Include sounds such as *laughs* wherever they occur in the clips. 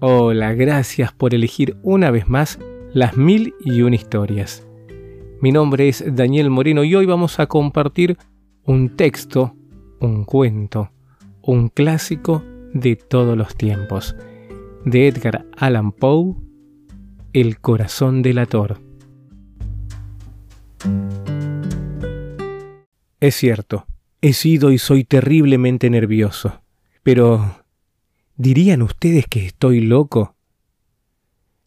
Hola, gracias por elegir una vez más las mil y una historias. Mi nombre es Daniel Moreno y hoy vamos a compartir un texto, un cuento, un clásico de todos los tiempos, de Edgar Allan Poe, El corazón del ator. Es cierto, he sido y soy terriblemente nervioso, pero ¿dirían ustedes que estoy loco?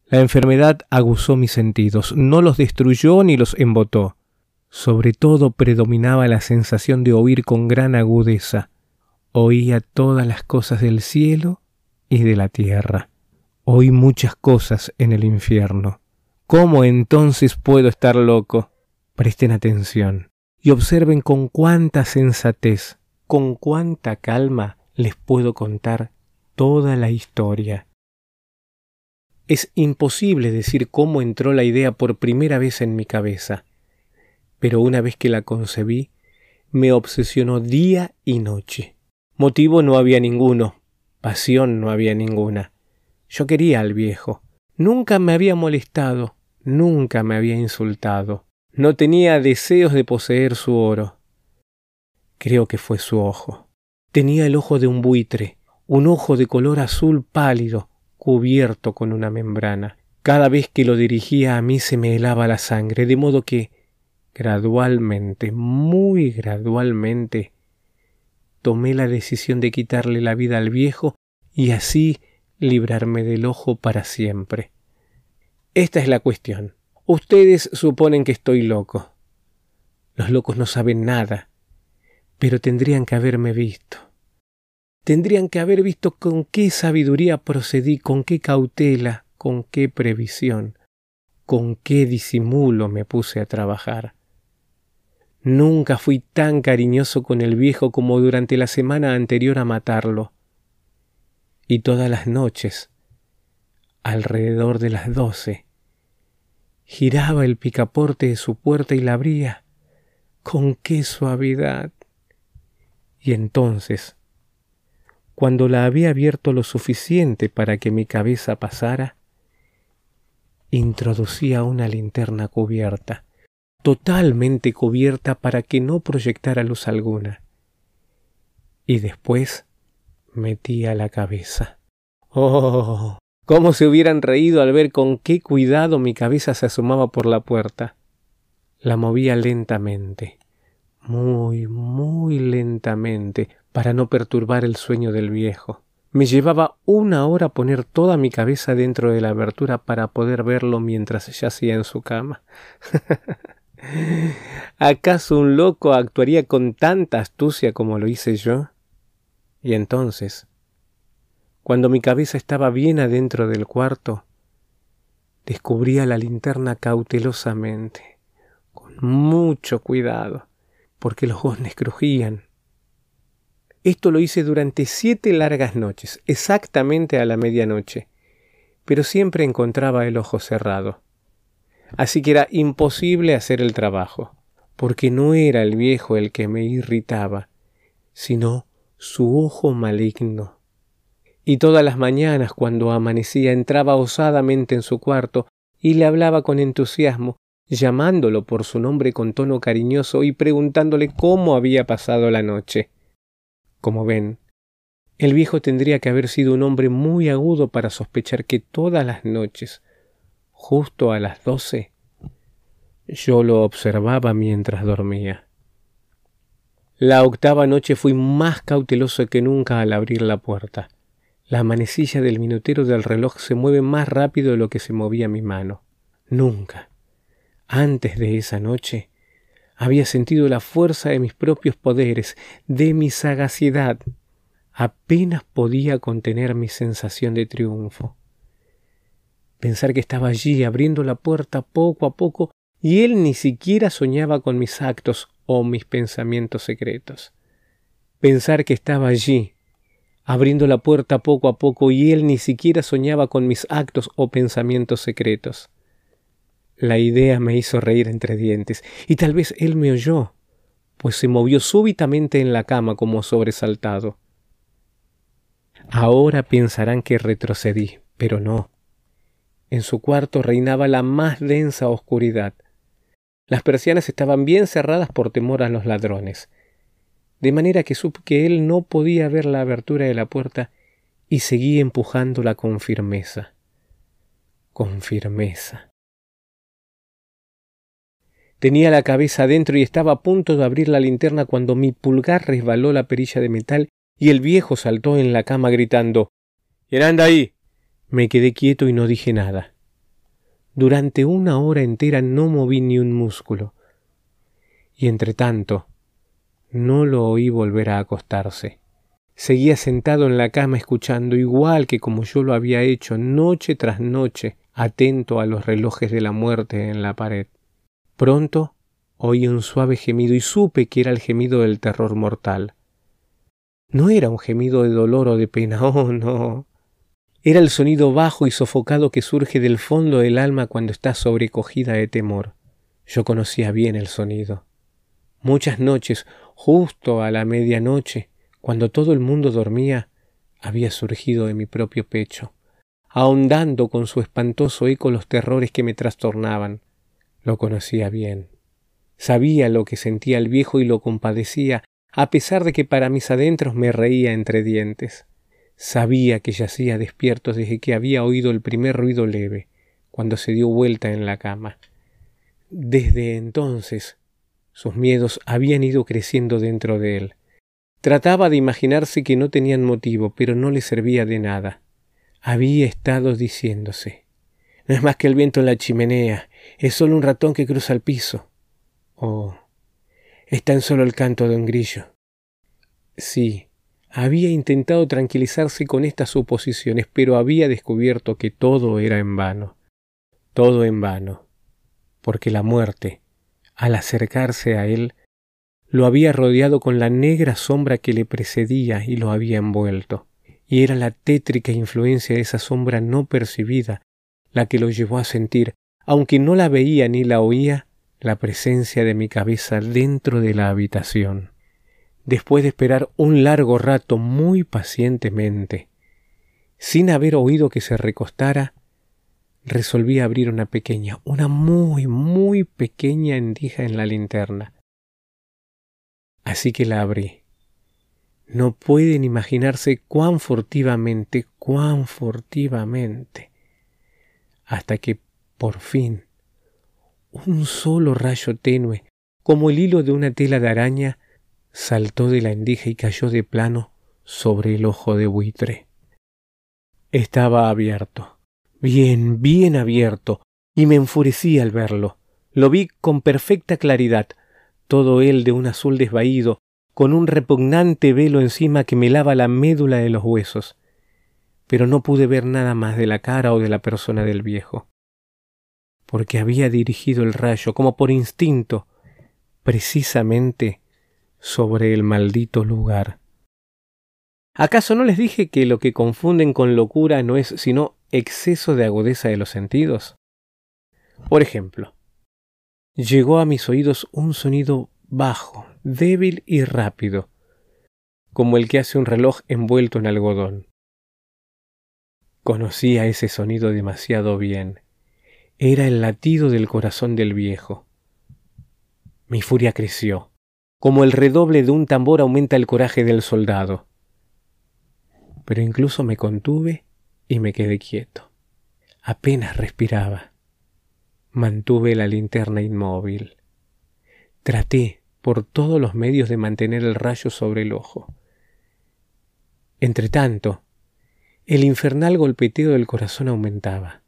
La enfermedad aguzó mis sentidos, no los destruyó ni los embotó. Sobre todo predominaba la sensación de oír con gran agudeza. Oía todas las cosas del cielo y de la tierra. Oí muchas cosas en el infierno. ¿Cómo entonces puedo estar loco? Presten atención y observen con cuánta sensatez, con cuánta calma les puedo contar toda la historia. Es imposible decir cómo entró la idea por primera vez en mi cabeza, pero una vez que la concebí, me obsesionó día y noche. Motivo no había ninguno, pasión no había ninguna. Yo quería al viejo. Nunca me había molestado, nunca me había insultado. No tenía deseos de poseer su oro. Creo que fue su ojo. Tenía el ojo de un buitre, un ojo de color azul pálido, cubierto con una membrana. Cada vez que lo dirigía a mí se me helaba la sangre, de modo que, gradualmente, muy gradualmente, tomé la decisión de quitarle la vida al viejo y así librarme del ojo para siempre. Esta es la cuestión. Ustedes suponen que estoy loco. Los locos no saben nada, pero tendrían que haberme visto. Tendrían que haber visto con qué sabiduría procedí, con qué cautela, con qué previsión, con qué disimulo me puse a trabajar. Nunca fui tan cariñoso con el viejo como durante la semana anterior a matarlo. Y todas las noches, alrededor de las doce, giraba el picaporte de su puerta y la abría. ¡Con qué suavidad! Y entonces, cuando la había abierto lo suficiente para que mi cabeza pasara, introducía una linterna cubierta, totalmente cubierta para que no proyectara luz alguna. Y después metía la cabeza. ¡Oh! cómo se hubieran reído al ver con qué cuidado mi cabeza se asomaba por la puerta. La movía lentamente, muy, muy lentamente, para no perturbar el sueño del viejo. Me llevaba una hora poner toda mi cabeza dentro de la abertura para poder verlo mientras yacía en su cama. *laughs* ¿Acaso un loco actuaría con tanta astucia como lo hice yo? Y entonces, cuando mi cabeza estaba bien adentro del cuarto, descubría la linterna cautelosamente, con mucho cuidado, porque los goznes crujían. Esto lo hice durante siete largas noches, exactamente a la medianoche, pero siempre encontraba el ojo cerrado. Así que era imposible hacer el trabajo, porque no era el viejo el que me irritaba, sino su ojo maligno y todas las mañanas cuando amanecía entraba osadamente en su cuarto y le hablaba con entusiasmo, llamándolo por su nombre con tono cariñoso y preguntándole cómo había pasado la noche. Como ven, el viejo tendría que haber sido un hombre muy agudo para sospechar que todas las noches, justo a las doce, yo lo observaba mientras dormía. La octava noche fui más cauteloso que nunca al abrir la puerta. La manecilla del minutero del reloj se mueve más rápido de lo que se movía mi mano. Nunca, antes de esa noche, había sentido la fuerza de mis propios poderes, de mi sagacidad. Apenas podía contener mi sensación de triunfo. Pensar que estaba allí abriendo la puerta poco a poco y él ni siquiera soñaba con mis actos o mis pensamientos secretos. Pensar que estaba allí abriendo la puerta poco a poco y él ni siquiera soñaba con mis actos o pensamientos secretos. La idea me hizo reír entre dientes, y tal vez él me oyó, pues se movió súbitamente en la cama como sobresaltado. Ahora pensarán que retrocedí, Pero no. En su cuarto reinaba la más densa oscuridad. Las persianas estaban bien cerradas por temor a los ladrones, de manera que supe que él no podía ver la abertura de la puerta y seguí empujándola con firmeza. Con firmeza. Tenía la cabeza adentro y estaba a punto de abrir la linterna cuando mi pulgar resbaló la perilla de metal y el viejo saltó en la cama gritando ¿Quién anda ahí? Me quedé quieto y no dije nada. Durante una hora entera no moví ni un músculo. Y entre tanto, no lo oí volver a acostarse. Seguía sentado en la cama escuchando, igual que como yo lo había hecho noche tras noche, atento a los relojes de la muerte en la pared. Pronto oí un suave gemido y supe que era el gemido del terror mortal. No era un gemido de dolor o de pena, *laughs* oh no. Era el sonido bajo y sofocado que surge del fondo del alma cuando está sobrecogida de temor. Yo conocía bien el sonido. Muchas noches, justo a la medianoche, cuando todo el mundo dormía, había surgido de mi propio pecho, ahondando con su espantoso eco los terrores que me trastornaban. Lo conocía bien. Sabía lo que sentía el viejo y lo compadecía, a pesar de que para mis adentros me reía entre dientes. Sabía que yacía despierto desde que había oído el primer ruido leve, cuando se dio vuelta en la cama. Desde entonces sus miedos habían ido creciendo dentro de él. Trataba de imaginarse que no tenían motivo, pero no le servía de nada. Había estado diciéndose No es más que el viento en la chimenea, es solo un ratón que cruza el piso. Oh, es tan solo el canto de un grillo. Sí, había intentado tranquilizarse con estas suposiciones, pero había descubierto que todo era en vano. Todo en vano. Porque la muerte, al acercarse a él, lo había rodeado con la negra sombra que le precedía y lo había envuelto, y era la tétrica influencia de esa sombra no percibida la que lo llevó a sentir, aunque no la veía ni la oía, la presencia de mi cabeza dentro de la habitación. Después de esperar un largo rato muy pacientemente, sin haber oído que se recostara, resolví abrir una pequeña, una muy, muy pequeña endija en la linterna. Así que la abrí. No pueden imaginarse cuán furtivamente, cuán furtivamente, hasta que, por fin, un solo rayo tenue, como el hilo de una tela de araña, saltó de la endija y cayó de plano sobre el ojo de buitre. Estaba abierto bien, bien abierto, y me enfurecí al verlo. Lo vi con perfecta claridad, todo él de un azul desvaído, con un repugnante velo encima que me lava la médula de los huesos. Pero no pude ver nada más de la cara o de la persona del viejo, porque había dirigido el rayo, como por instinto, precisamente sobre el maldito lugar. ¿Acaso no les dije que lo que confunden con locura no es sino exceso de agudeza de los sentidos? Por ejemplo, llegó a mis oídos un sonido bajo, débil y rápido, como el que hace un reloj envuelto en algodón. Conocía ese sonido demasiado bien. Era el latido del corazón del viejo. Mi furia creció. Como el redoble de un tambor aumenta el coraje del soldado. Pero incluso me contuve y me quedé quieto. Apenas respiraba. Mantuve la linterna inmóvil. Traté por todos los medios de mantener el rayo sobre el ojo. Entretanto, el infernal golpeteo del corazón aumentaba.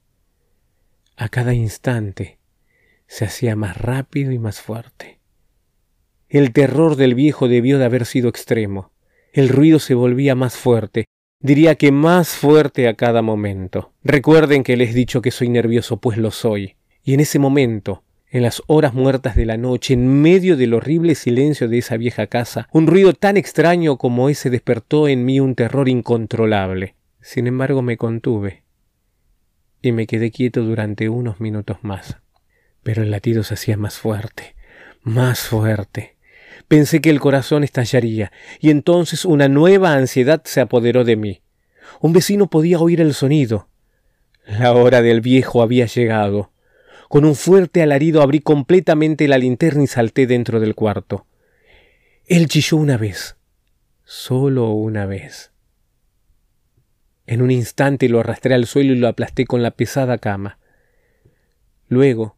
A cada instante se hacía más rápido y más fuerte. El terror del viejo debió de haber sido extremo. El ruido se volvía más fuerte, diría que más fuerte a cada momento. Recuerden que les he dicho que soy nervioso, pues lo soy. Y en ese momento, en las horas muertas de la noche, en medio del horrible silencio de esa vieja casa, un ruido tan extraño como ese despertó en mí un terror incontrolable. Sin embargo, me contuve y me quedé quieto durante unos minutos más. Pero el latido se hacía más fuerte, más fuerte. Pensé que el corazón estallaría, y entonces una nueva ansiedad se apoderó de mí. Un vecino podía oír el sonido. La hora del viejo había llegado. Con un fuerte alarido abrí completamente la linterna y salté dentro del cuarto. Él chilló una vez, solo una vez. En un instante lo arrastré al suelo y lo aplasté con la pesada cama. Luego,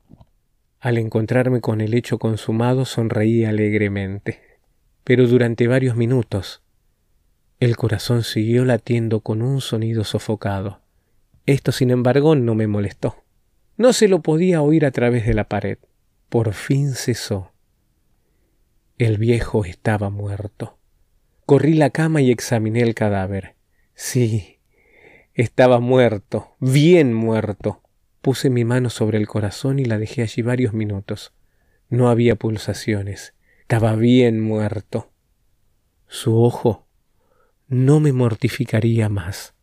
al encontrarme con el hecho consumado, sonreí alegremente. Pero durante varios minutos el corazón siguió latiendo con un sonido sofocado. Esto, sin embargo, no me molestó. No se lo podía oír a través de la pared. Por fin cesó. El viejo estaba muerto. Corrí la cama y examiné el cadáver. Sí, estaba muerto, bien muerto. Puse mi mano sobre el corazón y la dejé allí varios minutos. No había pulsaciones. Estaba bien muerto. Su ojo no me mortificaría más.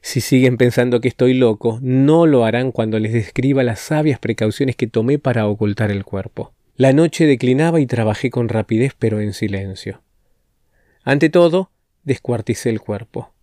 Si siguen pensando que estoy loco, no lo harán cuando les describa las sabias precauciones que tomé para ocultar el cuerpo. La noche declinaba y trabajé con rapidez pero en silencio. Ante todo, descuarticé el cuerpo.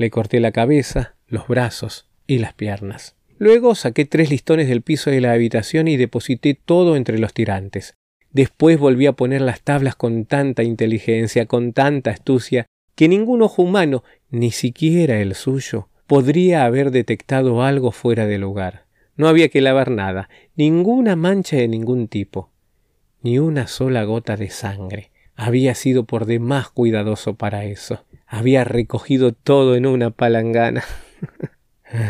Le corté la cabeza, los brazos, y las piernas. Luego saqué tres listones del piso de la habitación y deposité todo entre los tirantes. Después volví a poner las tablas con tanta inteligencia, con tanta astucia, que ningún ojo humano, ni siquiera el suyo, podría haber detectado algo fuera de lugar. No había que lavar nada, ninguna mancha de ningún tipo, ni una sola gota de sangre. Había sido por demás cuidadoso para eso. Había recogido todo en una palangana. *laughs*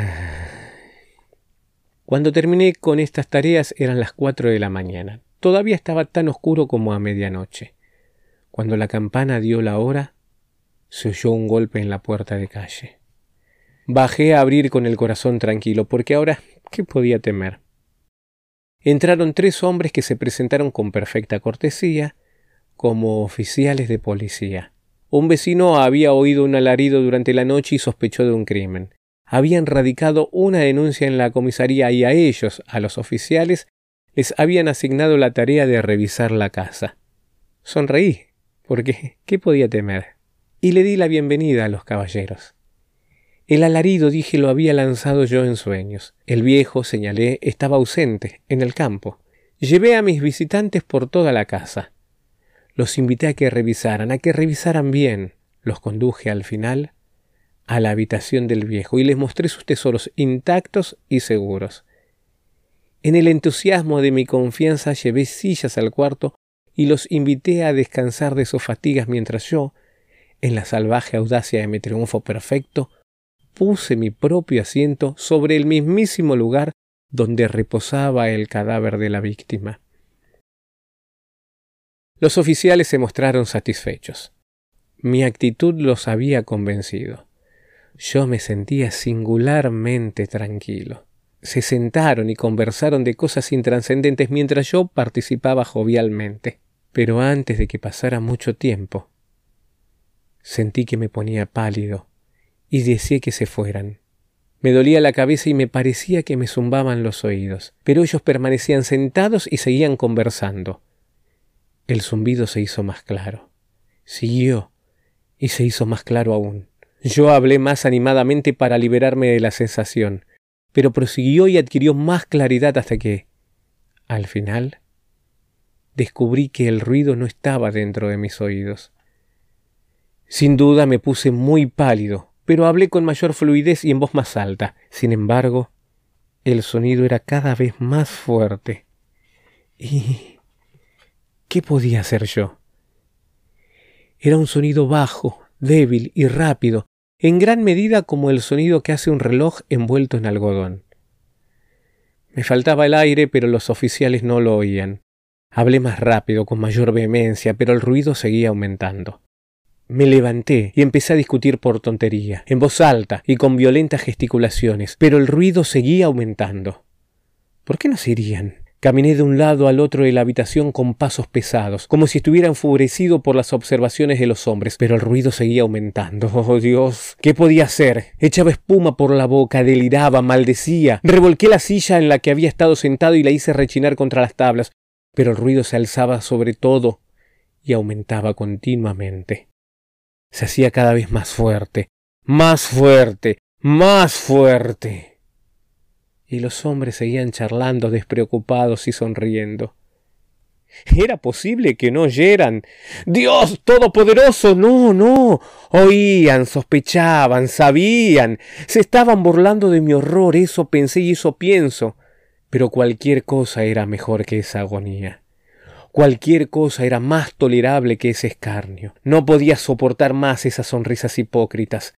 Cuando terminé con estas tareas eran las cuatro de la mañana. Todavía estaba tan oscuro como a medianoche. Cuando la campana dio la hora, se oyó un golpe en la puerta de calle. Bajé a abrir con el corazón tranquilo, porque ahora, ¿qué podía temer? Entraron tres hombres que se presentaron con perfecta cortesía, como oficiales de policía. Un vecino había oído un alarido durante la noche y sospechó de un crimen habían radicado una denuncia en la comisaría y a ellos, a los oficiales, les habían asignado la tarea de revisar la casa. Sonreí, porque ¿qué podía temer? Y le di la bienvenida a los caballeros. El alarido, dije, lo había lanzado yo en sueños. El viejo, señalé, estaba ausente, en el campo. Llevé a mis visitantes por toda la casa. Los invité a que revisaran, a que revisaran bien. Los conduje al final a la habitación del viejo y les mostré sus tesoros intactos y seguros. En el entusiasmo de mi confianza llevé sillas al cuarto y los invité a descansar de sus fatigas mientras yo, en la salvaje audacia de mi triunfo perfecto, puse mi propio asiento sobre el mismísimo lugar donde reposaba el cadáver de la víctima. Los oficiales se mostraron satisfechos. Mi actitud los había convencido. Yo me sentía singularmente tranquilo. Se sentaron y conversaron de cosas intranscendentes mientras yo participaba jovialmente. Pero antes de que pasara mucho tiempo, sentí que me ponía pálido y deseé que se fueran. Me dolía la cabeza y me parecía que me zumbaban los oídos, pero ellos permanecían sentados y seguían conversando. El zumbido se hizo más claro. Siguió y se hizo más claro aún. Yo hablé más animadamente para liberarme de la sensación, pero prosiguió y adquirió más claridad hasta que, al final, descubrí que el ruido no estaba dentro de mis oídos. Sin duda me puse muy pálido, pero hablé con mayor fluidez y en voz más alta. Sin embargo, el sonido era cada vez más fuerte. ¿Y qué podía hacer yo? Era un sonido bajo, débil y rápido, en gran medida como el sonido que hace un reloj envuelto en algodón. Me faltaba el aire, pero los oficiales no lo oían. Hablé más rápido, con mayor vehemencia, pero el ruido seguía aumentando. Me levanté y empecé a discutir por tontería, en voz alta y con violentas gesticulaciones, pero el ruido seguía aumentando. ¿Por qué no se irían? Caminé de un lado al otro de la habitación con pasos pesados, como si estuviera enfurecido por las observaciones de los hombres, pero el ruido seguía aumentando. *laughs* Oh Dios, ¿qué podía hacer? Echaba espuma por la boca, deliraba, maldecía. Revolqué la silla en la que había estado sentado y la hice rechinar contra las tablas, pero el ruido se alzaba sobre todo y aumentaba continuamente. Se hacía cada vez más fuerte, más fuerte, Más fuerte. Y los hombres seguían charlando despreocupados y sonriendo. ¿Era posible que no oyeran? Dios Todopoderoso, no, no. Oían, sospechaban, sabían. Se estaban burlando de mi horror, eso pensé y eso pienso. Pero cualquier cosa era mejor que esa agonía. Cualquier cosa era más tolerable que ese escarnio. No podía soportar más esas sonrisas hipócritas.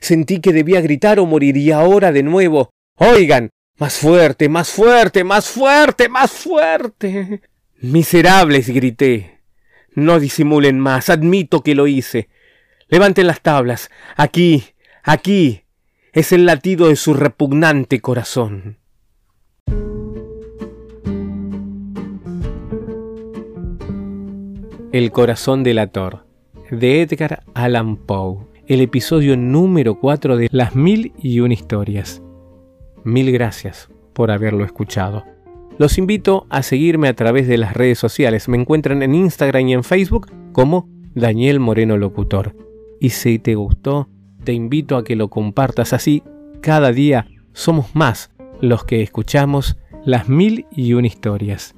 Sentí que debía gritar o moriría ahora de nuevo. Oigan, más fuerte, más fuerte, más fuerte, más fuerte. Miserables, grité. No disimulen más, admito que lo hice. Levanten las tablas. Aquí, aquí. Es el latido de su repugnante corazón. El corazón del ator, de Edgar Allan Poe, el episodio número 4 de Las Mil y Una Historias. Mil gracias por haberlo escuchado. Los invito a seguirme a través de las redes sociales. Me encuentran en Instagram y en Facebook como Daniel Moreno Locutor. Y si te gustó, te invito a que lo compartas así. Cada día somos más los que escuchamos las mil y una historias.